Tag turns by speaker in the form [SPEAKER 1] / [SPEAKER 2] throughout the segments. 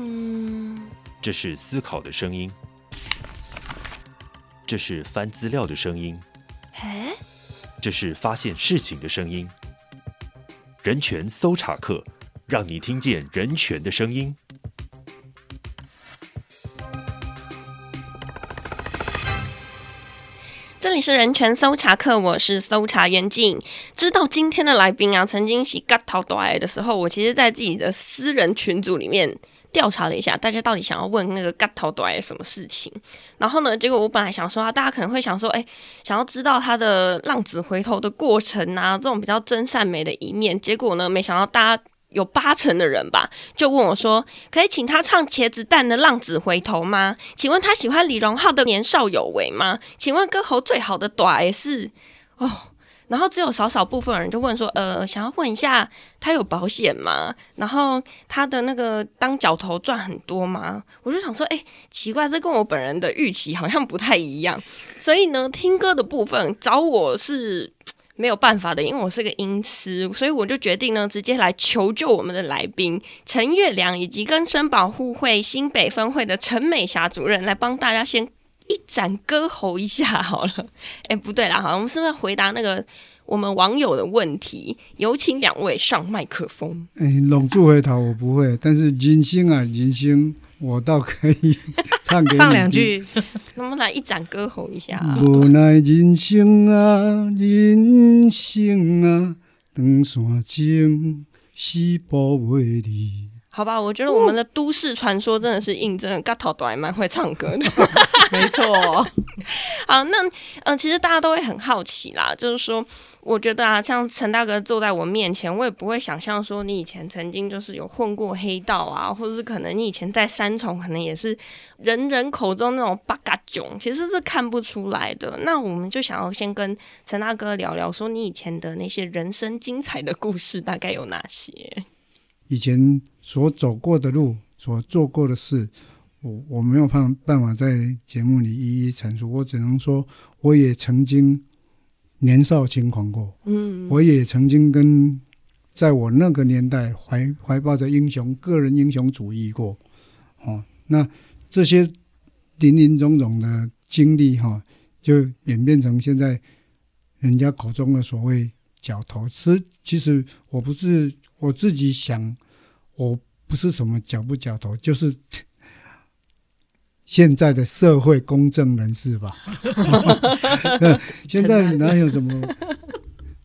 [SPEAKER 1] 嗯，
[SPEAKER 2] 这是思考的声音，这是翻资料的声音，
[SPEAKER 1] 哎，
[SPEAKER 2] 这是发现事情的声音。人权搜查课，让你听见人权的声音。
[SPEAKER 1] 这里是人权搜查课，我是搜查员静。知道今天的来宾啊，曾经洗嘎头大爱的时候，我其实在自己的私人群组里面调查了一下，大家到底想要问那个嘎头大爱什么事情。然后呢，结果我本来想说啊，大家可能会想说，哎，想要知道他的浪子回头的过程啊，这种比较真善美的一面。结果呢，没想到大家。有八成的人吧，就问我说：“可以请他唱茄子蛋的《浪子回头》吗？请问他喜欢李荣浩的《年少有为》吗？请问歌喉最好的大爱是哦。”然后只有少少部分人就问说：“呃，想要问一下他有保险吗？然后他的那个当角头赚很多吗？”我就想说：“哎，奇怪，这跟我本人的预期好像不太一样。”所以呢，听歌的部分找我是。没有办法的，因为我是个音痴，所以我就决定呢，直接来求救我们的来宾陈月良以及跟生保护会新北分会的陈美霞主任来帮大家先一展歌喉一下 好了。哎，不对啦，好，我们是不是回答那个我们网友的问题？有请两位上麦克风。
[SPEAKER 3] 哎，拢住回头我不会，但是人生啊，人生。我倒可以 唱给你
[SPEAKER 4] 唱两句，
[SPEAKER 1] 能不能来一展歌喉一下？
[SPEAKER 3] 无奈人生啊，人生啊，长山前是步袂离。
[SPEAKER 1] 好吧，我觉得我们的都市传说真的是印证了，嘎头大爱蛮会唱歌的，
[SPEAKER 4] 没错。
[SPEAKER 1] 好，那嗯、呃，其实大家都会很好奇啦，就是说，我觉得啊，像陈大哥坐在我面前，我也不会想象说你以前曾经就是有混过黑道啊，或者是可能你以前在三重，可能也是人人口中那种八嘎囧，其实是看不出来的。那我们就想要先跟陈大哥聊聊，说你以前的那些人生精彩的故事大概有哪些？
[SPEAKER 3] 以前。所走过的路，所做过的事，我我没有办办法在节目里一一阐述。我只能说，我也曾经年少轻狂过，嗯，我也曾经跟在我那个年代怀怀抱着英雄个人英雄主义过，哦，那这些林林总总的经历，哈，就演变成现在人家口中的所谓角头。其实，其实我不是我自己想。我不是什么角不角头，就是 现在的社会公正人士吧。现在哪有什么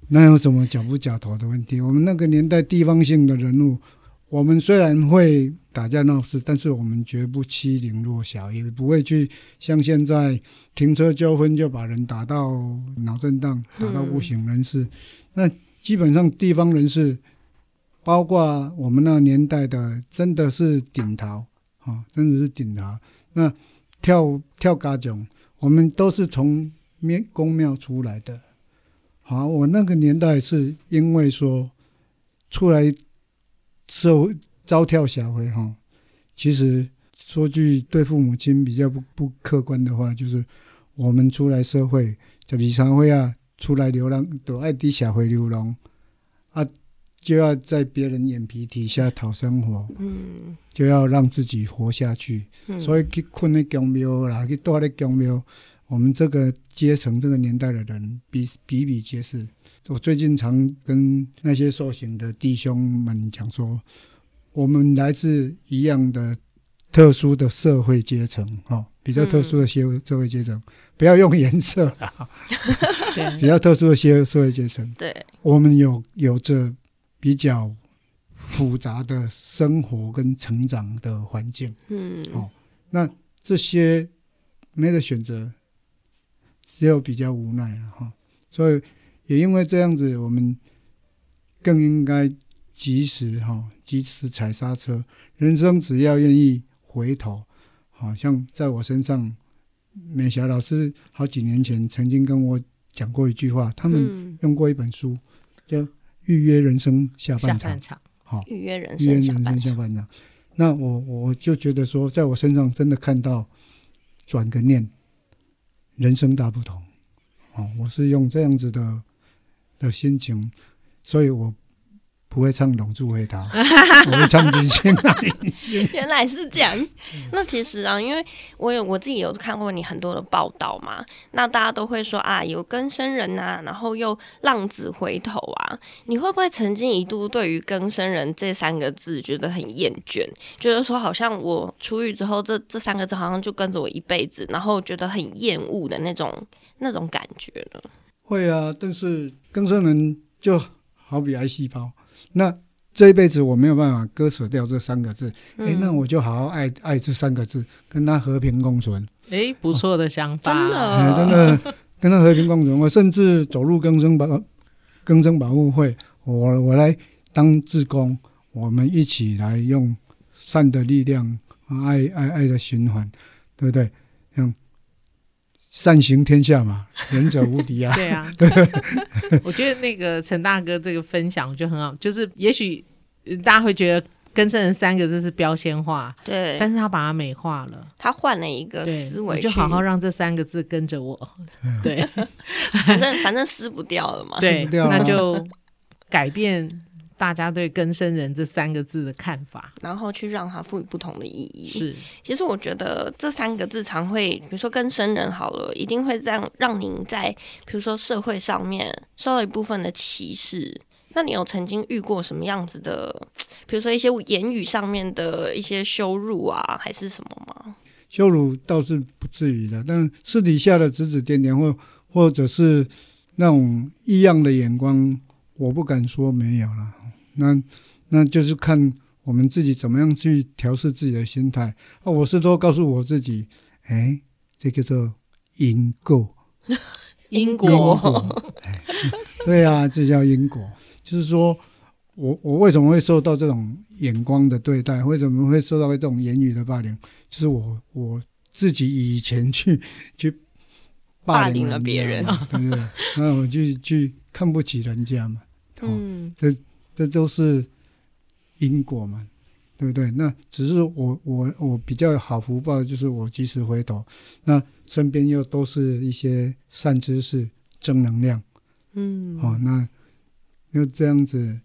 [SPEAKER 3] 哪有什么角不角头的问题？我们那个年代地方性的人物，我们虽然会打架闹事，但是我们绝不欺凌弱小，也不会去像现在停车纠纷就把人打到脑震荡、打到不省人事。那基本上地方人士。包括我们那年代的，真的是顶头啊，真的是顶头。那跳跳嘎囧，我们都是从庙宫庙出来的。好，我那个年代是因为说出来社会招跳小会哈，其实说句对父母亲比较不不客观的话，就是我们出来社会，就比常会啊，出来流浪都爱滴社会流浪啊。就要在别人眼皮底下讨生活，嗯，就要让自己活下去，嗯、所以去困在宫庙啦，去住在宫庙。我们这个阶层、这个年代的人比比比皆是。我最近常跟那些受刑的弟兄们讲说，我们来自一样的特殊的社会阶层，哈，比较特殊的社社会阶层，嗯、不要用颜色啦，对，比较特殊的社社会阶层，
[SPEAKER 1] 对，
[SPEAKER 3] 我们有有着。比较复杂的生活跟成长的环境，嗯，哦，那这些没得选择，只有比较无奈了哈。所以也因为这样子，我们更应该及时哈，及时踩刹车。人生只要愿意回头，好像在我身上，美霞老师好几年前曾经跟我讲过一句话，他们用过一本书，叫。预约人生下半场，好，预约人生下半场。那我我就觉得说，在我身上真的看到转个念，人生大不同。哦，我是用这样子的的心情，所以我不会唱《龙珠回答》，我会唱《金星来》。
[SPEAKER 1] 原来是这样。那其实啊，因为我有我自己有看过你很多的报道嘛，那大家都会说啊，有更生人啊，然后又浪子回头啊，你会不会曾经一度对于更生人这三个字觉得很厌倦？觉得说好像我出狱之后，这这三个字好像就跟着我一辈子，然后觉得很厌恶的那种那种感觉呢？
[SPEAKER 3] 会啊，但是更生人就好比癌细胞。那这一辈子我没有办法割舍掉这三个字，哎、嗯，那我就好好爱爱这三个字，跟他和平共存。
[SPEAKER 4] 哎，不错的想法，
[SPEAKER 1] 真的，
[SPEAKER 3] 哎、真的跟他和平共存。我甚至走入更生保更生保护会，我我来当志工，我们一起来用善的力量，爱爱爱的循环，对不对？像善行天下嘛，仁者无敌啊！
[SPEAKER 4] 对啊，我觉得那个陈大哥这个分享就很好，就是也许大家会觉得“更生人”三个字是标签化，
[SPEAKER 1] 对，
[SPEAKER 4] 但是他把它美化了，
[SPEAKER 1] 他换了一个思维，
[SPEAKER 4] 就好好让这三个字跟着我，对，
[SPEAKER 1] 反正反正撕不掉了嘛，
[SPEAKER 4] 对，那就改变。大家对“更生人”这三个字的看法，
[SPEAKER 1] 然后去让它赋予不同的意义。
[SPEAKER 4] 是，
[SPEAKER 1] 其实我觉得这三个字常会，比如说“更生人”好了，一定会这样让您在，比如说社会上面受到一部分的歧视。那你有曾经遇过什么样子的，比如说一些言语上面的一些羞辱啊，还是什么吗？
[SPEAKER 3] 羞辱倒是不至于的，但私底下的指指点点，或或者是那种异样的眼光，我不敢说没有了。那那就是看我们自己怎么样去调试自己的心态啊！我是都告诉我自己，哎，这个叫做 因果，
[SPEAKER 1] 因果，
[SPEAKER 3] 因果哎，对啊，这叫因果。就是说我我为什么会受到这种眼光的对待？为什么会受到这种言语的霸凌？就是我我自己以前去去霸凌了别人，对不对？那我就去看不起人家嘛，嗯，这。这都是因果嘛，对不对？那只是我我我比较好福报，就是我及时回头，那身边又都是一些善知识、正能量，嗯，哦，那又这样子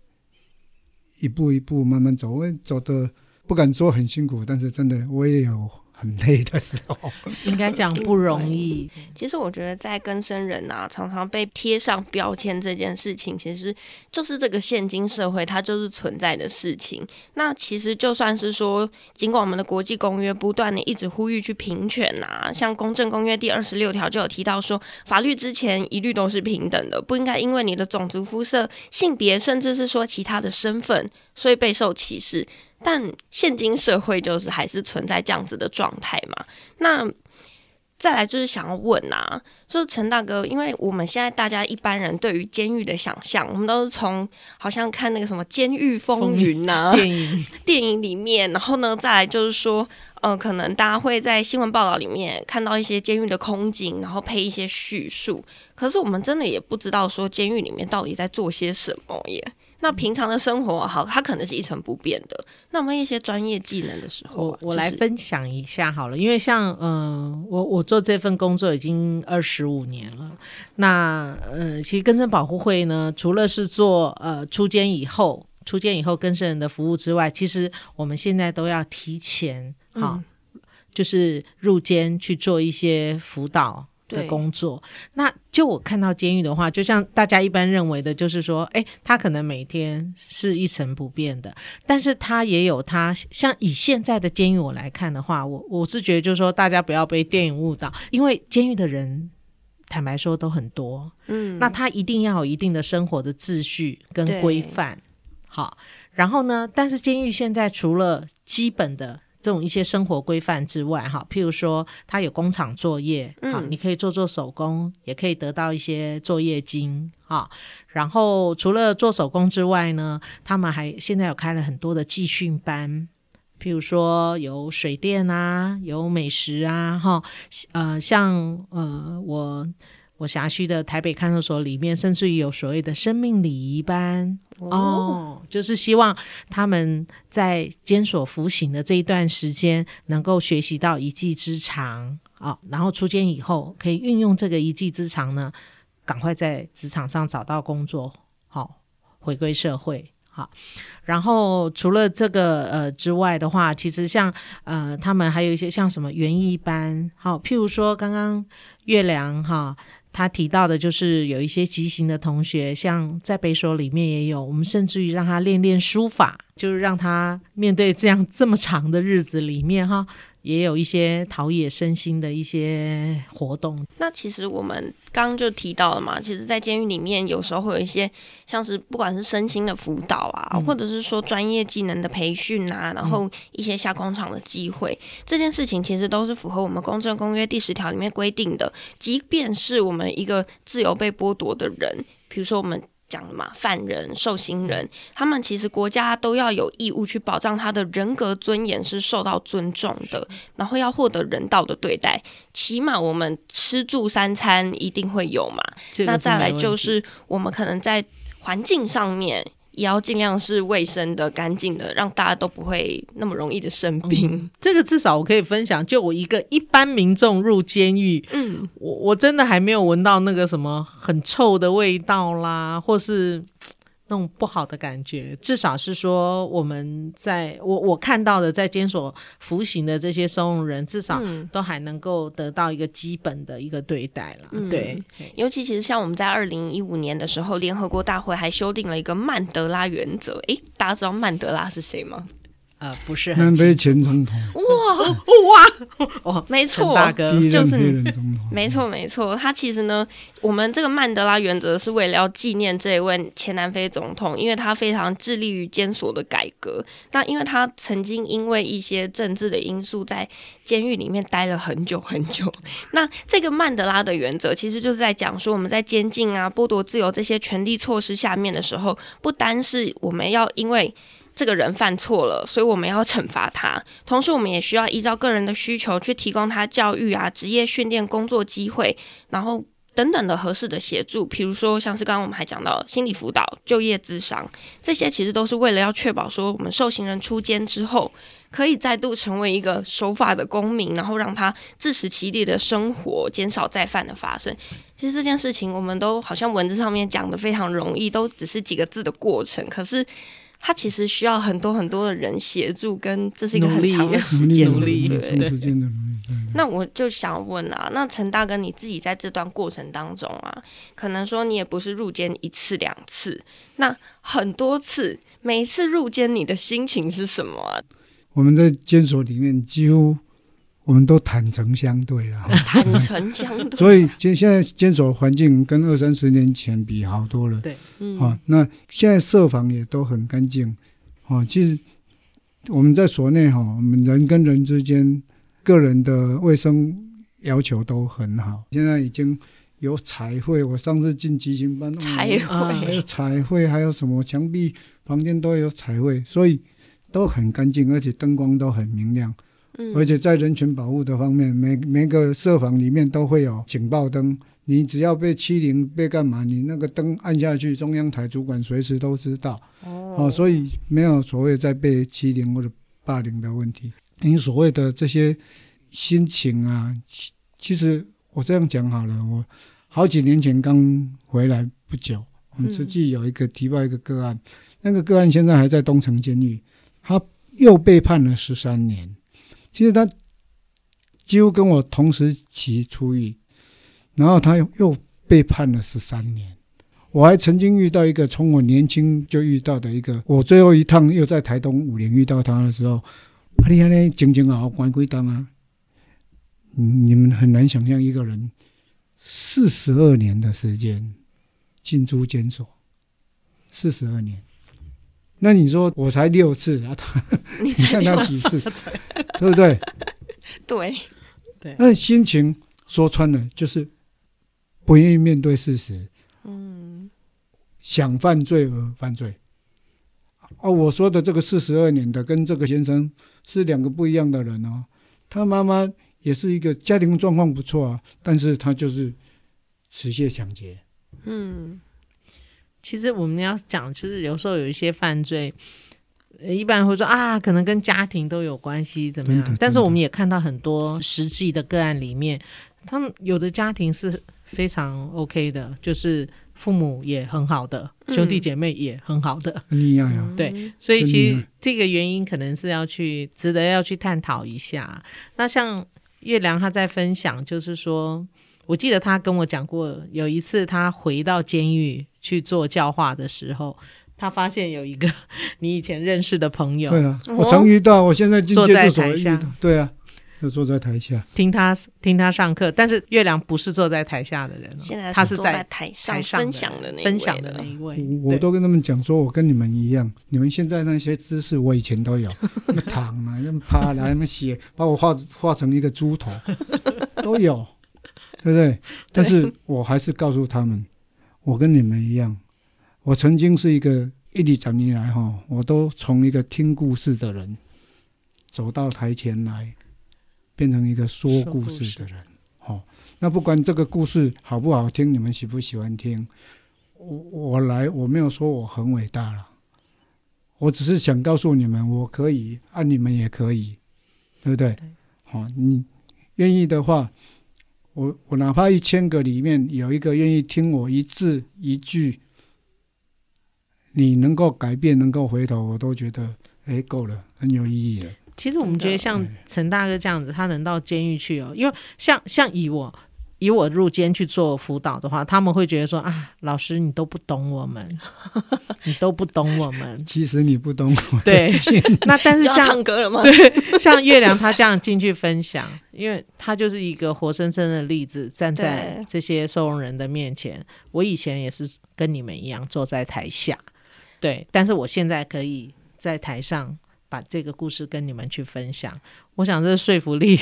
[SPEAKER 3] 一步一步慢慢走，我走的不敢说很辛苦，但是真的我也有。很累的时候，
[SPEAKER 4] 应该讲不容易。
[SPEAKER 1] 其实我觉得，在更生人啊，常常被贴上标签这件事情，其实就是这个现今社会它就是存在的事情。那其实就算是说，尽管我们的国际公约不断的一直呼吁去平权啊，像《公正公约》第二十六条就有提到说，法律之前一律都是平等的，不应该因为你的种族、肤色、性别，甚至是说其他的身份，所以备受歧视。但现今社会就是还是存在这样子的状态嘛？那再来就是想要问啊，就是陈大哥，因为我们现在大家一般人对于监狱的想象，我们都是从好像看那个什么《监狱风云》呐 电影电影里面，然后呢，再来就是说，呃，可能大家会在新闻报道里面看到一些监狱的空景，然后配一些叙述。可是我们真的也不知道说监狱里面到底在做些什么耶。那平常的生活好，它可能是一成不变的。那我们一些专业技能的时候，啊，
[SPEAKER 4] 我我来分享一下好了。因为像嗯、呃，我我做这份工作已经二十五年了。那呃，其实更生保护会呢，除了是做呃出监以后出监以后更生人的服务之外，其实我们现在都要提前哈，嗯、就是入监去做一些辅导。的工作，那就我看到监狱的话，就像大家一般认为的，就是说，哎，他可能每天是一成不变的，但是他也有他，像以现在的监狱我来看的话，我我是觉得就是说，大家不要被电影误导，因为监狱的人坦白说都很多，嗯，那他一定要有一定的生活的秩序跟规范，好，然后呢，但是监狱现在除了基本的。这种一些生活规范之外，哈，譬如说他有工厂作业，好，你可以做做手工，也可以得到一些作业金，哈。然后除了做手工之外呢，他们还现在有开了很多的技训班，譬如说有水电啊，有美食啊，哈，呃，像呃我。我辖区的台北看守所里面，甚至于有所谓的生命礼仪班哦，哦，就是希望他们在监所服刑的这一段时间，能够学习到一技之长啊、哦，然后出监以后可以运用这个一技之长呢，赶快在职场上找到工作，好、哦、回归社会。好。然后除了这个呃之外的话，其实像呃他们还有一些像什么园艺班，好，譬如说刚刚月亮哈。他提到的就是有一些畸形的同学，像在北所里面也有，我们甚至于让他练练书法，就是让他面对这样这么长的日子里面哈。也有一些陶冶身心的一些活动。
[SPEAKER 1] 那其实我们刚刚就提到了嘛，其实，在监狱里面有时候会有一些像是不管是身心的辅导啊，嗯、或者是说专业技能的培训啊，然后一些下工厂的机会，嗯、这件事情其实都是符合我们《公正公约》第十条里面规定的。即便是我们一个自由被剥夺的人，比如说我们。讲的嘛，犯人、受刑人，他们其实国家都要有义务去保障他的人格尊严是受到尊重的，然后要获得人道的对待，起码我们吃住三餐一定会有嘛。那再来就是我们可能在环境上面。也要尽量是卫生的、干净的，让大家都不会那么容易的生病。
[SPEAKER 4] 嗯，这个至少我可以分享，就我一个一般民众入监狱，嗯，我我真的还没有闻到那个什么很臭的味道啦，或是。那种不好的感觉，至少是说我们在我我看到的在监所服刑的这些收容人，至少都还能够得到一个基本的一个对待了。嗯、对，
[SPEAKER 1] 尤其其实像我们在二零一五年的时候，联合国大会还修订了一个曼德拉原则。诶，大家知道曼德拉是谁吗？
[SPEAKER 4] 呃，不是很。
[SPEAKER 3] 南非前总统。
[SPEAKER 1] 哇哇哦，没错，
[SPEAKER 4] 大哥
[SPEAKER 1] 就是没错没错。他其实呢，我们这个曼德拉原则是为了要纪念这一位前南非总统，因为他非常致力于监所的改革。那因为他曾经因为一些政治的因素，在监狱里面待了很久很久。那这个曼德拉的原则，其实就是在讲说，我们在监禁啊、剥夺自由这些权利措施下面的时候，不单是我们要因为。这个人犯错了，所以我们要惩罚他。同时，我们也需要依照个人的需求去提供他教育啊、职业训练、工作机会，然后等等的合适的协助。比如说，像是刚刚我们还讲到心理辅导、就业咨商，这些其实都是为了要确保说，我们受刑人出监之后，可以再度成为一个守法的公民，然后让他自食其力的生活，减少再犯的发生。其实这件事情，我们都好像文字上面讲的非常容易，都只是几个字的过程，可是。他其实需要很多很多的人协助，跟这是一个很长的时间
[SPEAKER 3] 努力，对对。
[SPEAKER 1] 那我就想问啊，那陈大哥你自己在这段过程当中啊，可能说你也不是入监一次两次，那很多次，每一次入监你的心情是什么啊？
[SPEAKER 3] 我们在监所里面几乎。我们都坦诚相对了，
[SPEAKER 1] 坦诚相对。
[SPEAKER 3] 所以，现现在监所环境跟二三十年前比好多了。
[SPEAKER 1] 对，嗯，
[SPEAKER 3] 啊，那现在设防也都很干净。啊，其实我们在所内哈，我们人跟人之间个人的卫生要求都很好。现在已经有彩绘，我上次进集训班，
[SPEAKER 1] 彩绘，
[SPEAKER 3] 还有彩绘，还有什么墙壁、房间都有彩绘，所以都很干净，而且灯光都很明亮。而且在人权保护的方面，每每个设防里面都会有警报灯。你只要被欺凌、被干嘛，你那个灯按下去，中央台主管随时都知道。哦，哦，所以没有所谓在被欺凌或者霸凌的问题。你所谓的这些心情啊，其实我这样讲好了。我好几年前刚回来不久，我们实际有一个提报一个个案，那个个案现在还在东城监狱，他又被判了十三年。其实他几乎跟我同时期出狱，然后他又被判了十三年。我还曾经遇到一个从我年轻就遇到的一个，我最后一趟又在台东武陵遇到他的时候，啊，你看那静静啊，关归档啊，你们很难想象一个人四十二年的时间进出监所，四十二年。那你说我才六次啊，他你看他几次，对不对？
[SPEAKER 1] 对对。
[SPEAKER 3] 那心情说穿了就是不愿意面对事实，嗯，想犯罪而犯罪。哦，我说的这个四十二年的跟这个先生是两个不一样的人哦。他妈妈也是一个家庭状况不错啊，但是他就是持械抢劫，嗯。
[SPEAKER 4] 其实我们要讲，就是有时候有一些犯罪，一般会说啊，可能跟家庭都有关系，怎么样？但是我们也看到很多实际的个案里面，他们有的家庭是非常 OK 的，就是父母也很好的，
[SPEAKER 1] 嗯、
[SPEAKER 4] 兄弟姐妹也很好的，
[SPEAKER 3] 很厉害啊！
[SPEAKER 4] 对，所以其实这个原因可能是要去值得要去探讨一下。那像月亮他在分享，就是说，我记得他跟我讲过，有一次他回到监狱去做教化的时候，他发现有一个 你以前认识的朋友，
[SPEAKER 3] 对啊，我常遇到，我现在
[SPEAKER 4] 坐在台下，
[SPEAKER 3] 对啊。就坐在台下
[SPEAKER 4] 听他听他上课，但是月亮不是坐在台下的人，
[SPEAKER 1] 现在
[SPEAKER 4] 他是
[SPEAKER 1] 在台上分享的那
[SPEAKER 4] 分享的那一位。
[SPEAKER 3] 我都跟他们讲说，我跟你们一样，你们现在那些姿势我以前都有，那么躺啊，那么趴啊，那么写，把我画画成一个猪头，都有，对不对？但是我还是告诉他们，我跟你们一样，我曾经是一个一里长年来哈，我都从一个听故事的人走到台前来。变成一个说故事的人，好、哦，那不管这个故事好不好听，你们喜不喜欢听，我我来，我没有说我很伟大了，我只是想告诉你们，我可以，啊，你们也可以，对不对？好、哦，你愿意的话，我我哪怕一千个里面有一个愿意听我一字一句，你能够改变，能够回头，我都觉得，哎，够了，很有意义了。
[SPEAKER 4] 其实我们觉得像陈大哥这样子，他能到监狱去哦，因为像像以我以我入监去做辅导的话，他们会觉得说啊，老师你都不懂我们，你都不懂我们。
[SPEAKER 3] 其实你不懂我。
[SPEAKER 4] 对，那但是 像
[SPEAKER 1] 唱歌了吗？
[SPEAKER 4] 对，像月亮他这样进去分享，因为他就是一个活生生的例子，站在这些收容人的面前。我以前也是跟你们一样坐在台下，对，但是我现在可以在台上。把这个故事跟你们去分享，我想这是说服力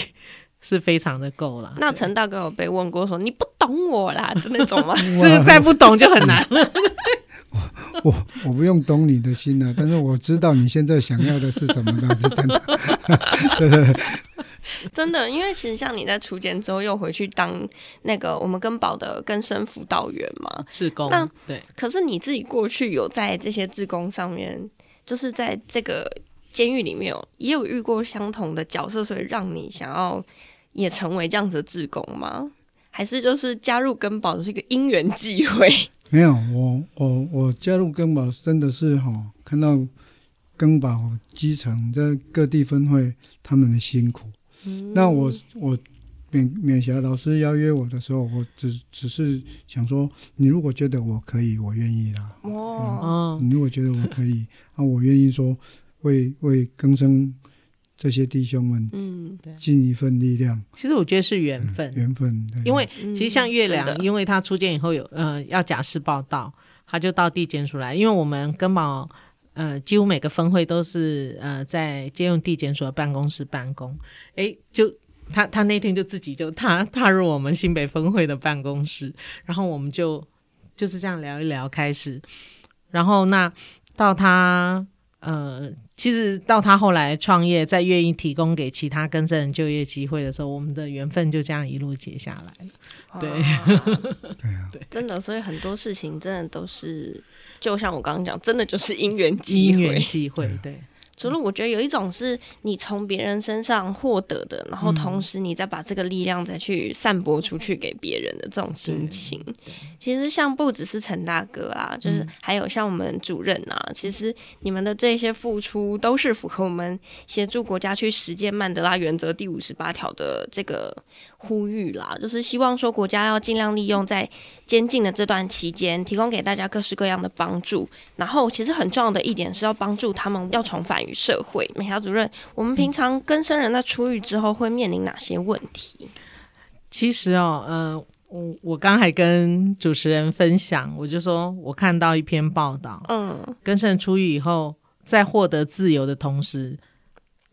[SPEAKER 4] 是非常的够了。
[SPEAKER 1] 那陈大哥有被问过说你不懂我啦，就那种吗？
[SPEAKER 4] 就是再不懂就很难了。
[SPEAKER 3] 我我，我不用懂你的心了，但是我知道你现在想要的是什么，那是真的。对对对，
[SPEAKER 1] 真的，因为其实像你在出监之后又回去当那个我们跟保的更生辅导员嘛，
[SPEAKER 4] 志工。
[SPEAKER 1] 那
[SPEAKER 4] 对，
[SPEAKER 1] 可是你自己过去有在这些志工上面，就是在这个。监狱里面有也有遇过相同的角色，所以让你想要也成为这样子的志工吗？还是就是加入根宝是一个因缘际会？
[SPEAKER 3] 没有，我我我加入根宝真的是哈，看到根宝基层在各地分会他们的辛苦。嗯、那我我勉勉霞老师邀约我的时候，我只只是想说，你如果觉得我可以，我愿意啦。
[SPEAKER 1] 哦、
[SPEAKER 3] 嗯，你如果觉得我可以，啊，我愿意说。为为更生这些弟兄们，嗯，尽一份力量。
[SPEAKER 4] 其实我觉得是缘分，
[SPEAKER 3] 缘分。
[SPEAKER 4] 因为其实像月亮，因为他出监以后有呃要假释报道，他就到地检署来。因为我们更保呃几乎每个分会都是呃在借用地检署的办公室办公。哎，就他他那天就自己就踏踏入我们新北分会的办公室，然后我们就就是这样聊一聊开始，然后那到他。呃，其实到他后来创业，再愿意提供给其他更生人就业机会的时候，我们的缘分就这样一路结下来。对，
[SPEAKER 3] 对啊，对，
[SPEAKER 1] 真的，所以很多事情真的都是，就像我刚刚讲，真的就是因缘机会，
[SPEAKER 4] 因缘机会，对。
[SPEAKER 1] 除了我觉得有一种是你从别人身上获得的，然后同时你再把这个力量再去散播出去给别人的这种心情，其实像不只是陈大哥啊，就是还有像我们主任啊，其实你们的这些付出都是符合我们协助国家去实践曼德拉原则第五十八条的这个呼吁啦，就是希望说国家要尽量利用在监禁的这段期间，提供给大家各式各样的帮助，然后其实很重要的一点是要帮助他们要重返。于社会，美霞主任，我们平常跟生人在出狱之后会面临哪些问题？
[SPEAKER 4] 其实哦，呃，我我刚还跟主持人分享，我就说我看到一篇报道，嗯，跟生人出狱以后，在获得自由的同时，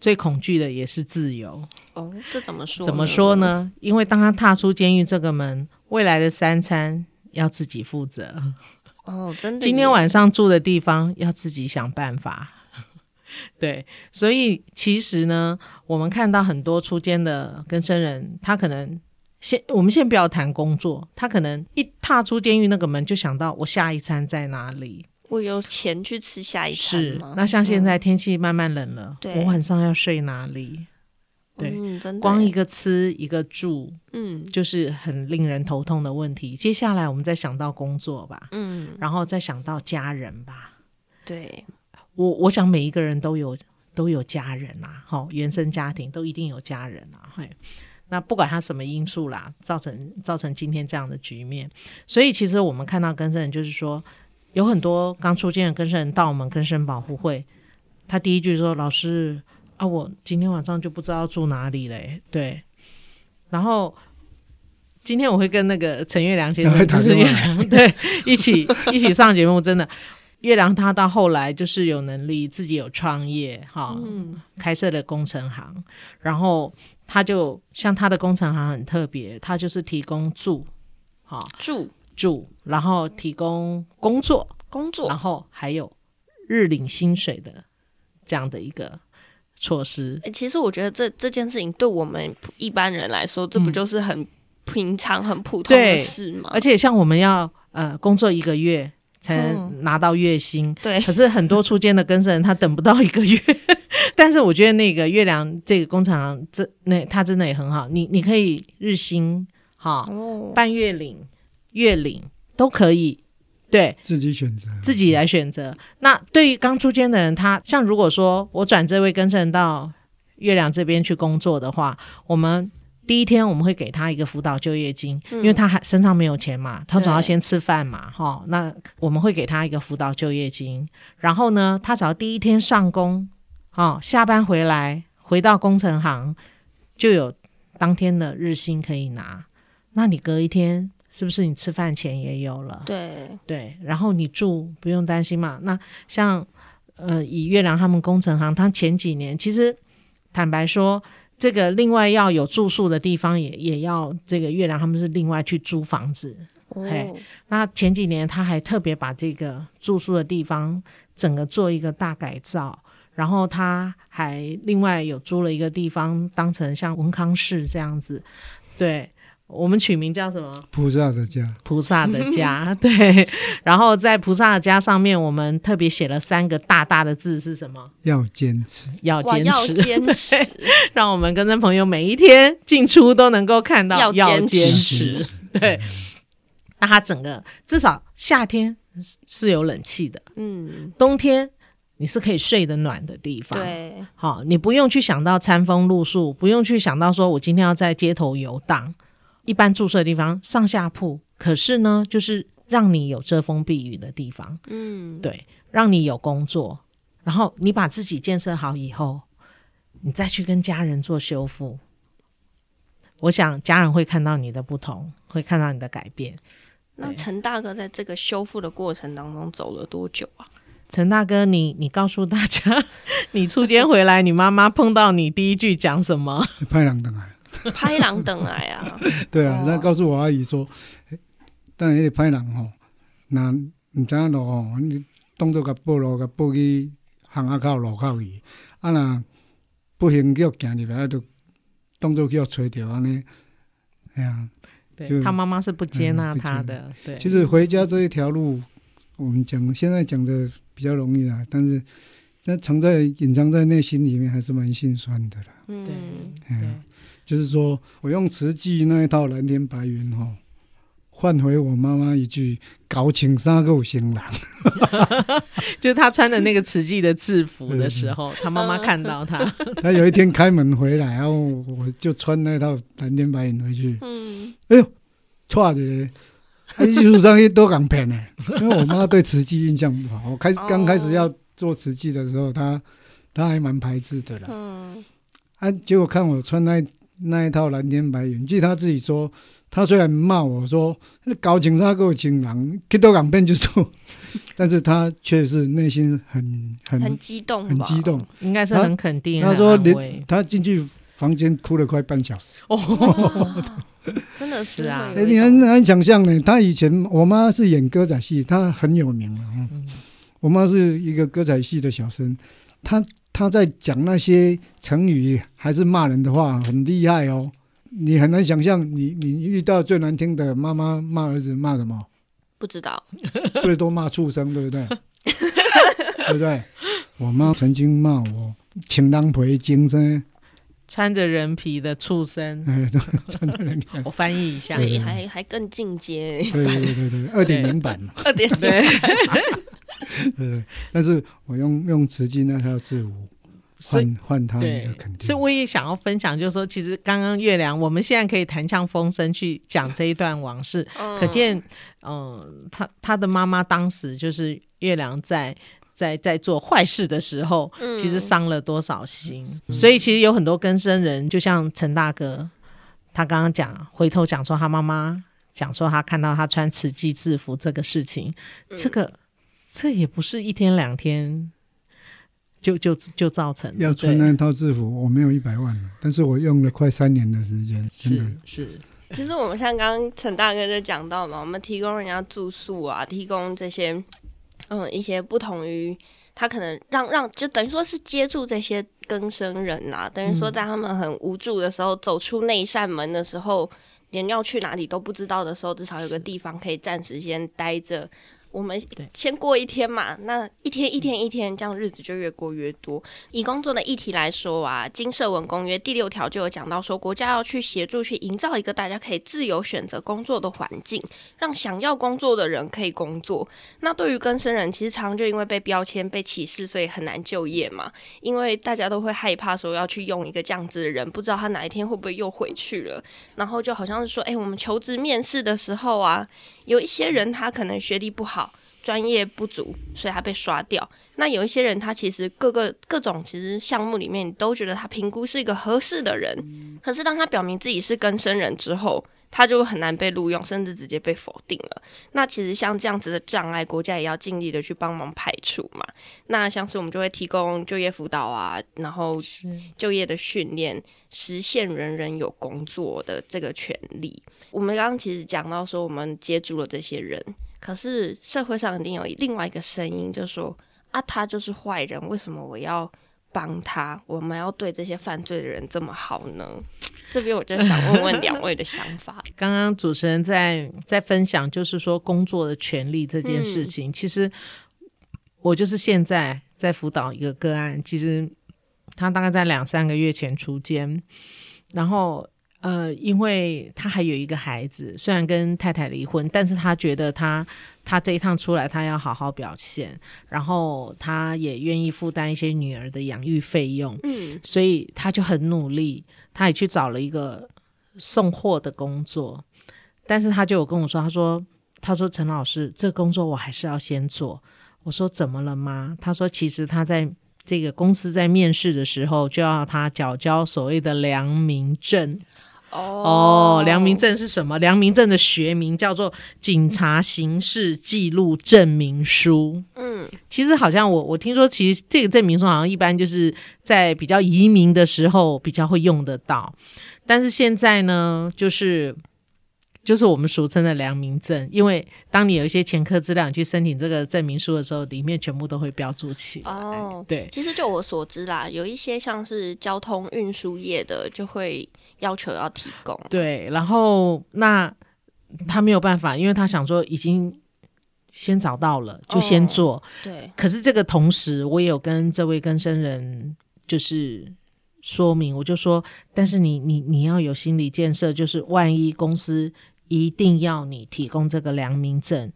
[SPEAKER 4] 最恐惧的也是自由。
[SPEAKER 1] 哦，这怎么说？
[SPEAKER 4] 怎么说呢？因为当他踏出监狱这个门，未来的三餐要自己负责。
[SPEAKER 1] 哦，真的，
[SPEAKER 4] 今天晚上住的地方要自己想办法。对，所以其实呢，我们看到很多出监的跟生人，他可能先，我们先不要谈工作，他可能一踏出监狱那个门，就想到我下一餐在哪里，
[SPEAKER 1] 我有钱去吃下一餐吗？
[SPEAKER 4] 是。那像现在天气慢慢冷了，
[SPEAKER 1] 嗯、
[SPEAKER 4] 我晚上要睡哪里？对，
[SPEAKER 1] 嗯、真的
[SPEAKER 4] 光一个吃一个住，
[SPEAKER 1] 嗯，
[SPEAKER 4] 就是很令人头痛的问题。接下来我们再想到工作吧，
[SPEAKER 1] 嗯，
[SPEAKER 4] 然后再想到家人吧。
[SPEAKER 1] 对，
[SPEAKER 4] 我我想每一个人都有都有家人啊，好，原生家庭都一定有家人啊，嘿。那不管他什么因素啦，造成造成今天这样的局面，所以其实我们看到更生人，就是说有很多刚出现的更生人到我们更生保护会，他第一句说：“老师啊，我今天晚上就不知道住哪里嘞。”对，然后今天我会跟那个陈月良先生，就是月良，对，一起一起上节目，真的。月良他到后来就是有能力自己有创业哈，嗯、开设了工程行，然后他就像他的工程行很特别，他就是提供住，哈。
[SPEAKER 1] 住
[SPEAKER 4] 住，然后提供工作
[SPEAKER 1] 工作，
[SPEAKER 4] 然后还有日领薪水的这样的一个措施。
[SPEAKER 1] 欸、其实我觉得这这件事情对我们一般人来说，这不就是很平常、很普通的事吗？
[SPEAKER 4] 而且像我们要呃工作一个月。才能拿到月薪，
[SPEAKER 1] 嗯、对。
[SPEAKER 4] 可是很多初阶的跟生人他等不到一个月，但是我觉得那个月亮这个工厂这那他真的也很好，你你可以日薪哈，哦、半月领、月领都可以，对，
[SPEAKER 3] 自己选择，
[SPEAKER 4] 自己来选择。那对于刚出监的人，他像如果说我转这位跟生到月亮这边去工作的话，我们。第一天我们会给他一个辅导就业金，嗯、因为他还身上没有钱嘛，他总要先吃饭嘛，哈对。那我们会给他一个辅导就业金，然后呢，他只要第一天上工，哦，下班回来回到工程行，就有当天的日薪可以拿。那你隔一天是不是你吃饭钱也有了？
[SPEAKER 1] 对
[SPEAKER 4] 对，然后你住不用担心嘛。那像呃，以月亮他们工程行，他前几年其实坦白说。这个另外要有住宿的地方也，也也要这个月亮他们是另外去租房子。哦、嘿，那前几年他还特别把这个住宿的地方整个做一个大改造，然后他还另外有租了一个地方当成像文康室这样子，对。我们取名叫什么？
[SPEAKER 3] 菩萨的家，
[SPEAKER 4] 菩萨的家，对。然后在菩萨的家上面，我们特别写了三个大大的字，是什么？
[SPEAKER 3] 要坚持，
[SPEAKER 4] 要坚持，
[SPEAKER 1] 要坚持。
[SPEAKER 4] 让我们更生朋友每一天进出都能够看到，
[SPEAKER 1] 要坚持。
[SPEAKER 4] 坚持对，那它整个至少夏天是有冷气的，嗯，冬天你是可以睡得暖的地方。
[SPEAKER 1] 对，
[SPEAKER 4] 好，你不用去想到餐风露宿，不用去想到说我今天要在街头游荡。一般住宿的地方上下铺，可是呢，就是让你有遮风避雨的地方，嗯，对，让你有工作，然后你把自己建设好以后，你再去跟家人做修复。我想家人会看到你的不同，会看到你的改变。
[SPEAKER 1] 那陈大哥在这个修复的过程当中走了多久啊？
[SPEAKER 4] 陈大哥你，你你告诉大家，你出监回来，你妈妈碰到你第一句讲什么？
[SPEAKER 3] 拍两灯啊。
[SPEAKER 1] 拍狼等来啊！
[SPEAKER 3] 对啊，那告诉我阿姨说，但是那个拍狼吼，那唔知影路吼，你当作个报路个报去巷仔口路口去，啊那不行叫行入来，就当作叫吹着安尼，哎呀，
[SPEAKER 4] 对就他妈妈是不接纳他的，嗯、对。
[SPEAKER 3] 其实回家这一条路，我们讲现在讲的比较容易啦，但是那藏在隐藏在内心里面还是蛮心酸的啦。
[SPEAKER 4] 嗯，对。
[SPEAKER 3] 对就是说，我用慈济那一套蓝天白云哈，换回我妈妈一句“搞情杀够行囊”，
[SPEAKER 4] 就是他穿的那个慈济的制服的时候，他妈妈看到他，
[SPEAKER 3] 他有一天开门回来，然后我就穿那套蓝天白云回去。嗯，哎呦，错的，艺术上一多港片呢，因为我妈对慈济印象不好。我开刚开始要做瓷器的时候，他他还蛮排斥的啦。嗯，啊，结果看我穿那。那一套蓝天白云，据他自己说，他虽然骂我说搞警察够情郎，去到港边就做，但是他却是内心很很
[SPEAKER 1] 很激动，
[SPEAKER 3] 很激动，
[SPEAKER 4] 应该是很肯定。
[SPEAKER 3] 他说连他进去房间哭了快半小时。
[SPEAKER 1] 哦，真的是啊！
[SPEAKER 3] 哎，你很难想象呢。他以前我妈是演歌仔戏，她很有名了。嗯，我妈是一个歌仔戏的小生，她。他在讲那些成语还是骂人的话，很厉害哦。你很难想象，你你遇到最难听的妈妈骂儿子骂什么？
[SPEAKER 1] 不知道，
[SPEAKER 3] 最多骂畜生，对不对？对不对？我妈曾经骂我“请当陪精生”，
[SPEAKER 4] 穿着人皮的畜生，
[SPEAKER 3] 哎，穿着人皮，
[SPEAKER 4] 我翻译一下，
[SPEAKER 1] 所以还还更进阶，
[SPEAKER 3] 对对对对，二点零版嘛，
[SPEAKER 1] 二点零，
[SPEAKER 3] 对，但是我用用慈济那套制服。换换他一个肯定，
[SPEAKER 4] 所以我也想要分享，就是说，其实刚刚月亮，我们现在可以谈笑风声去讲这一段往事，嗯、可见，嗯、呃，他他的妈妈当时就是月亮在在在做坏事的时候，嗯、其实伤了多少心。嗯、所以其实有很多更生人，就像陈大哥，他刚刚讲，回头讲说他妈妈讲说他看到他穿慈济制服这个事情，嗯、这个这也不是一天两天。就就就造成
[SPEAKER 3] 要穿那套制服，我没有一百万，但是我用了快三年的时间。
[SPEAKER 4] 是是，
[SPEAKER 1] 其实我们像刚刚陈大哥就讲到嘛，我们提供人家住宿啊，提供这些嗯一些不同于他可能让让就等于说是接触这些更生人啊，等于说在他们很无助的时候，走出那一扇门的时候，连要去哪里都不知道的时候，至少有个地方可以暂时先待着。我们先过一天嘛，那一天一天一天，这样日子就越过越多。以工作的议题来说啊，《金社文公约》第六条就有讲到说，国家要去协助去营造一个大家可以自由选择工作的环境，让想要工作的人可以工作。那对于更生人，其实常常就因为被标签、被歧视，所以很难就业嘛。因为大家都会害怕说要去用一个这样子的人，不知道他哪一天会不会又回去了。然后就好像是说，哎，我们求职面试的时候啊。有一些人他可能学历不好，专业不足，所以他被刷掉。那有一些人他其实各个各种其实项目里面你都觉得他评估是一个合适的人，可是当他表明自己是更生人之后，他就很难被录用，甚至直接被否定了。那其实像这样子的障碍，国家也要尽力的去帮忙排除嘛。那像是我们就会提供就业辅导啊，然后就业的训练，实现人人有工作的这个权利。我们刚刚其实讲到说，我们接住了这些人，可是社会上一定有另外一个声音，就说啊，他就是坏人，为什么我要帮他？我们要对这些犯罪的人这么好呢？这边我就想问问两位的想法。
[SPEAKER 4] 刚刚主持人在在分享，就是说工作的权利这件事情。嗯、其实我就是现在在辅导一个个案，其实他大概在两三个月前出监，然后呃，因为他还有一个孩子，虽然跟太太离婚，但是他觉得他他这一趟出来，他要好好表现，然后他也愿意负担一些女儿的养育费用，嗯，所以他就很努力。他也去找了一个送货的工作，但是他就有跟我说：“他说，他说陈老师，这个工作我还是要先做。”我说：“怎么了吗？”他说：“其实他在这个公司在面试的时候，就要他缴交所谓的良民证。哦，良民证是什么？良民证的学名叫做警察刑事记录证明书。嗯，其实好像我我听说，其实这个证明书好像一般就是在比较移民的时候比较会用得到，但是现在呢，就是就是我们俗称的良民证，因为当你有一些前科资料，你去申请这个证明书的时候，里面全部都会标注起来。哦，对，
[SPEAKER 1] 其实就我所知啦，有一些像是交通运输业的就会。要求要提供，
[SPEAKER 4] 对，然后那他没有办法，因为他想说已经先找到了，就先做。哦、
[SPEAKER 1] 对，
[SPEAKER 4] 可是这个同时，我也有跟这位更生人就是说明，我就说，但是你你你要有心理建设，就是万一公司一定要你提供这个良民证。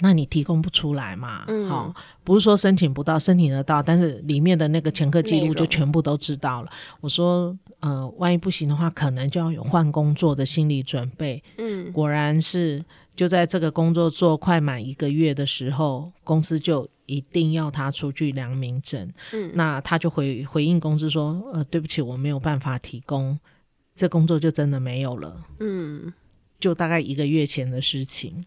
[SPEAKER 4] 那你提供不出来嘛？嗯，好，不是说申请不到，申请得到，但是里面的那个前科记录就全部都知道了。我说，呃，万一不行的话，可能就要有换工作的心理准备。嗯，果然是就在这个工作做快满一个月的时候，公司就一定要他出具良民证。嗯，那他就回回应公司说，呃，对不起，我没有办法提供，这工作就真的没有了。嗯，就大概一个月前的事情。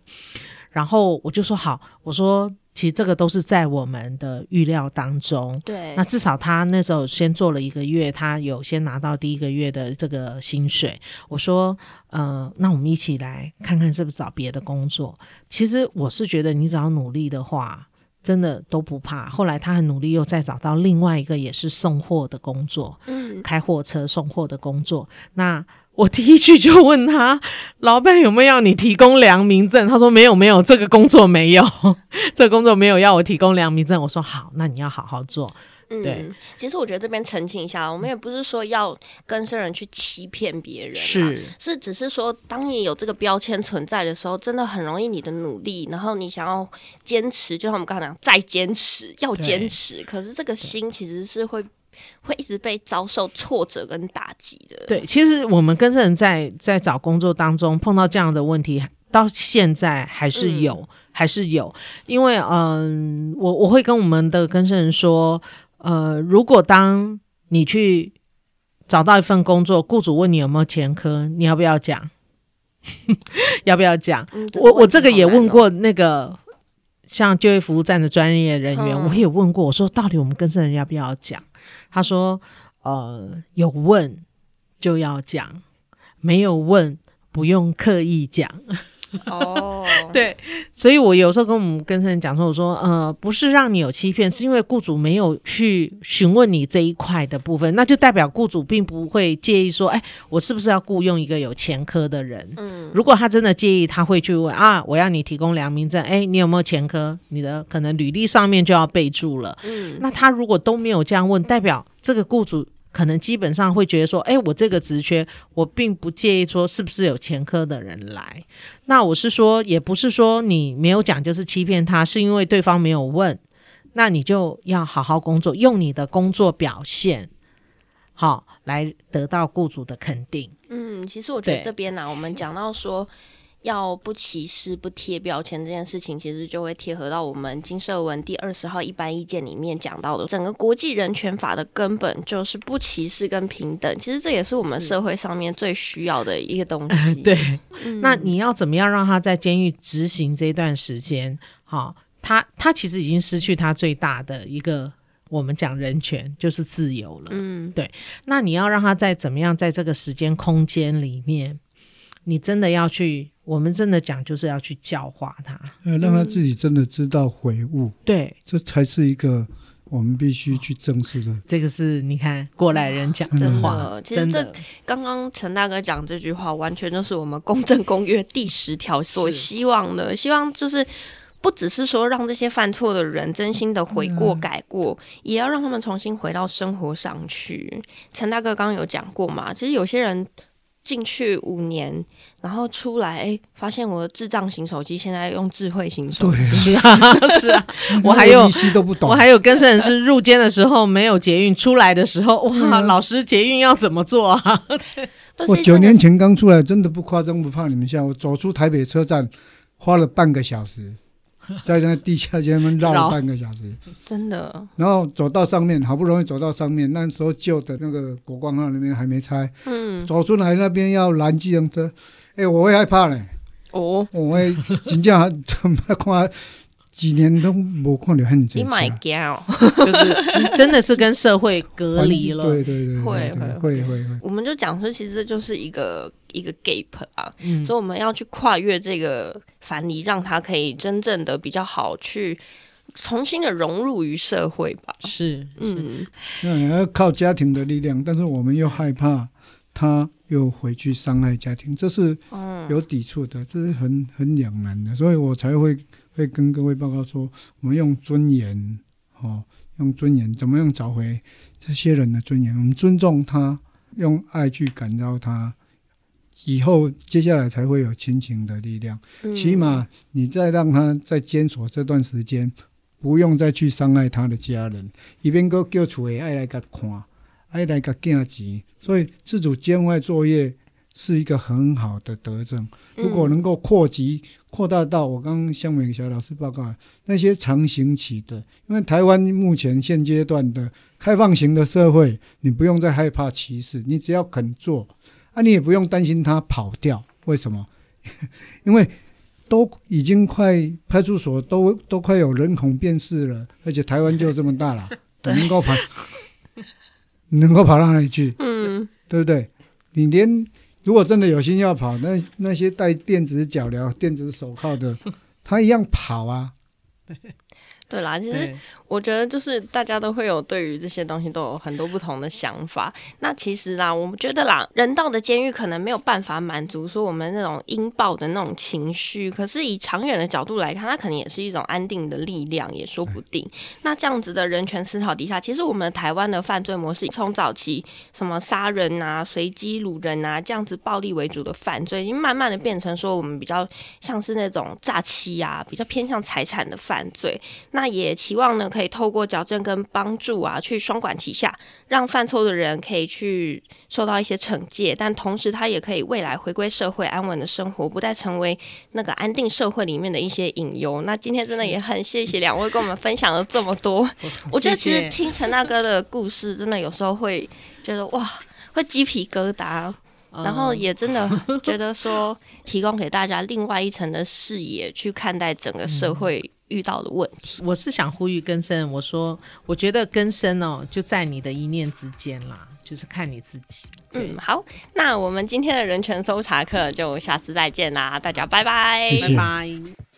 [SPEAKER 4] 然后我就说好，我说其实这个都是在我们的预料当中。
[SPEAKER 1] 对，
[SPEAKER 4] 那至少他那时候先做了一个月，他有先拿到第一个月的这个薪水。我说，呃，那我们一起来看看是不是找别的工作。其实我是觉得你只要努力的话，真的都不怕。后来他很努力，又再找到另外一个也是送货的工作，嗯，开货车送货的工作。那我第一句就问他，老板有没有要你提供良民证？他说没有，没有，这个工作没有，这个工作没有要我提供良民证。我说好，那你要好好做。对，
[SPEAKER 1] 嗯，其实我觉得这边澄清一下，我们也不是说要跟生人去欺骗别人，
[SPEAKER 4] 是
[SPEAKER 1] 是只是说，当你有这个标签存在的时候，真的很容易你的努力，然后你想要坚持，就像我们刚才讲，再坚持，要坚持，可是这个心其实是会会一直被遭受挫折跟打击的。
[SPEAKER 4] 对，其实我们跟生人在在找工作当中碰到这样的问题。到现在还是有，嗯、还是有，因为嗯、呃，我我会跟我们的跟生人说，呃，如果当你去找到一份工作，雇主问你有没有前科，你要不要讲？要不要讲？嗯、我我这个也问过那个像就业服务站的专业人员，嗯、我也问过，我说到底我们跟生人要不要讲？他说，呃，有问就要讲，没有问不用刻意讲。哦，对，所以我有时候跟我们跟生人讲说，我说，呃，不是让你有欺骗，是因为雇主没有去询问你这一块的部分，那就代表雇主并不会介意说，哎，我是不是要雇佣一个有前科的人？嗯，如果他真的介意，他会去问啊，我要你提供良民证，哎，你有没有前科？你的可能履历上面就要备注了。嗯，那他如果都没有这样问，代表这个雇主。可能基本上会觉得说，哎，我这个职缺，我并不介意说是不是有前科的人来。那我是说，也不是说你没有讲就是欺骗他，是因为对方没有问。那你就要好好工作，用你的工作表现，好来得到雇主的肯定。
[SPEAKER 1] 嗯，其实我觉得这边呢、啊，我们讲到说。要不歧视、不贴标签这件事情，其实就会贴合到我们金社文第二十号一般意见里面讲到的，整个国际人权法的根本就是不歧视跟平等。其实这也是我们社会上面最需要的一个东 西。
[SPEAKER 4] 对，嗯、那你要怎么样让他在监狱执行这段时间？好，他他其实已经失去他最大的一个我们讲人权就是自由了。嗯，对。那你要让他在怎么样在这个时间空间里面，你真的要去。我们真的讲，就是要去教化他，
[SPEAKER 3] 呃，让他自己真的知道悔悟，
[SPEAKER 4] 嗯、对，
[SPEAKER 3] 这才是一个我们必须去正视的。
[SPEAKER 4] 这个是你看过来人讲的话，
[SPEAKER 1] 嗯、其实这刚刚陈大哥讲这句话，完全就是我们公正公约第十条所希望的，希望就是不只是说让这些犯错的人真心的悔过改过，嗯、也要让他们重新回到生活上去。陈大哥刚刚有讲过嘛，其实有些人。进去五年，然后出来，哎，发现我的智障型手机现在用智慧型手机，
[SPEAKER 4] 是啊，是啊，我还有我还有跟摄影师入监的时候没有捷运，出来的时候哇，老师捷运要怎么做啊？
[SPEAKER 3] 我九年前刚出来，真的不夸张，不怕你们笑，我走出台北车站花了半个小时。在那地下街们绕了半个小时，
[SPEAKER 1] 真的。
[SPEAKER 3] 然后走到上面，好不容易走到上面，那时候旧的那个国光号那边还没拆。嗯。走出来那边要拦计程车，哎，我会害怕嘞。哦。我会真正还看 几年都没看到很正常。
[SPEAKER 1] 你买胶，
[SPEAKER 4] 就是真的是跟社会隔离了。
[SPEAKER 3] 对对对，
[SPEAKER 1] 会
[SPEAKER 3] 会会会。
[SPEAKER 1] 我们就讲说，其实这就是一个。一个 gap 啊，嗯、所以我们要去跨越这个樊篱，让他可以真正的比较好去重新的融入于社会吧。
[SPEAKER 4] 是，嗯，
[SPEAKER 3] 那要靠家庭的力量，但是我们又害怕他又回去伤害家庭，这是有抵触的，这是很很两难的，所以我才会会跟各位报告说，我们用尊严，哦，用尊严，怎么样找回这些人的尊严？我们尊重他，用爱去感召他。以后接下来才会有亲情的力量，起码你再让他在监所这段时间，不用再去伤害他的家人，一边个叫出来爱来甲看，爱来个见钱，所以自主监外作业是一个很好的德政。如果能够扩及扩大到我刚刚向美小老师报告那些长型起的，因为台湾目前现阶段的开放型的社会，你不用再害怕歧视，你只要肯做。啊、你也不用担心他跑掉，为什么？因为都已经快派出所都都快有人孔辨识了，而且台湾就这么大了，能够跑，能够跑到哪里去？嗯，对不对？你连如果真的有心要跑，那那些带电子脚镣、电子手铐的，他一样跑啊。
[SPEAKER 1] 对啦，其实我觉得就是大家都会有对于这些东西都有很多不同的想法。那其实啦，我们觉得啦，人道的监狱可能没有办法满足说我们那种阴报的那种情绪，可是以长远的角度来看，它可能也是一种安定的力量，也说不定。那这样子的人权思考底下，其实我们台湾的犯罪模式从早期什么杀人啊、随机掳人啊这样子暴力为主的犯罪，已经慢慢的变成说我们比较像是那种诈欺啊，比较偏向财产的犯罪。那也期望呢，可以透过矫正跟帮助啊，去双管齐下，让犯错的人可以去受到一些惩戒，但同时他也可以未来回归社会安稳的生活，不再成为那个安定社会里面的一些隐忧。那今天真的也很谢谢两位跟我们分享了这么多。我觉得其实听陈大哥的故事，真的有时候会觉得哇，会鸡皮疙瘩，然后也真的觉得说，提供给大家另外一层的视野去看待整个社 会。遇到的问题，
[SPEAKER 4] 我是想呼吁更生。我说，我觉得更生哦，就在你的一念之间啦，就是看你自己。
[SPEAKER 1] 嗯，好，那我们今天的人权搜查课就下次再见啦，大家拜拜，
[SPEAKER 3] 谢谢
[SPEAKER 4] 拜拜。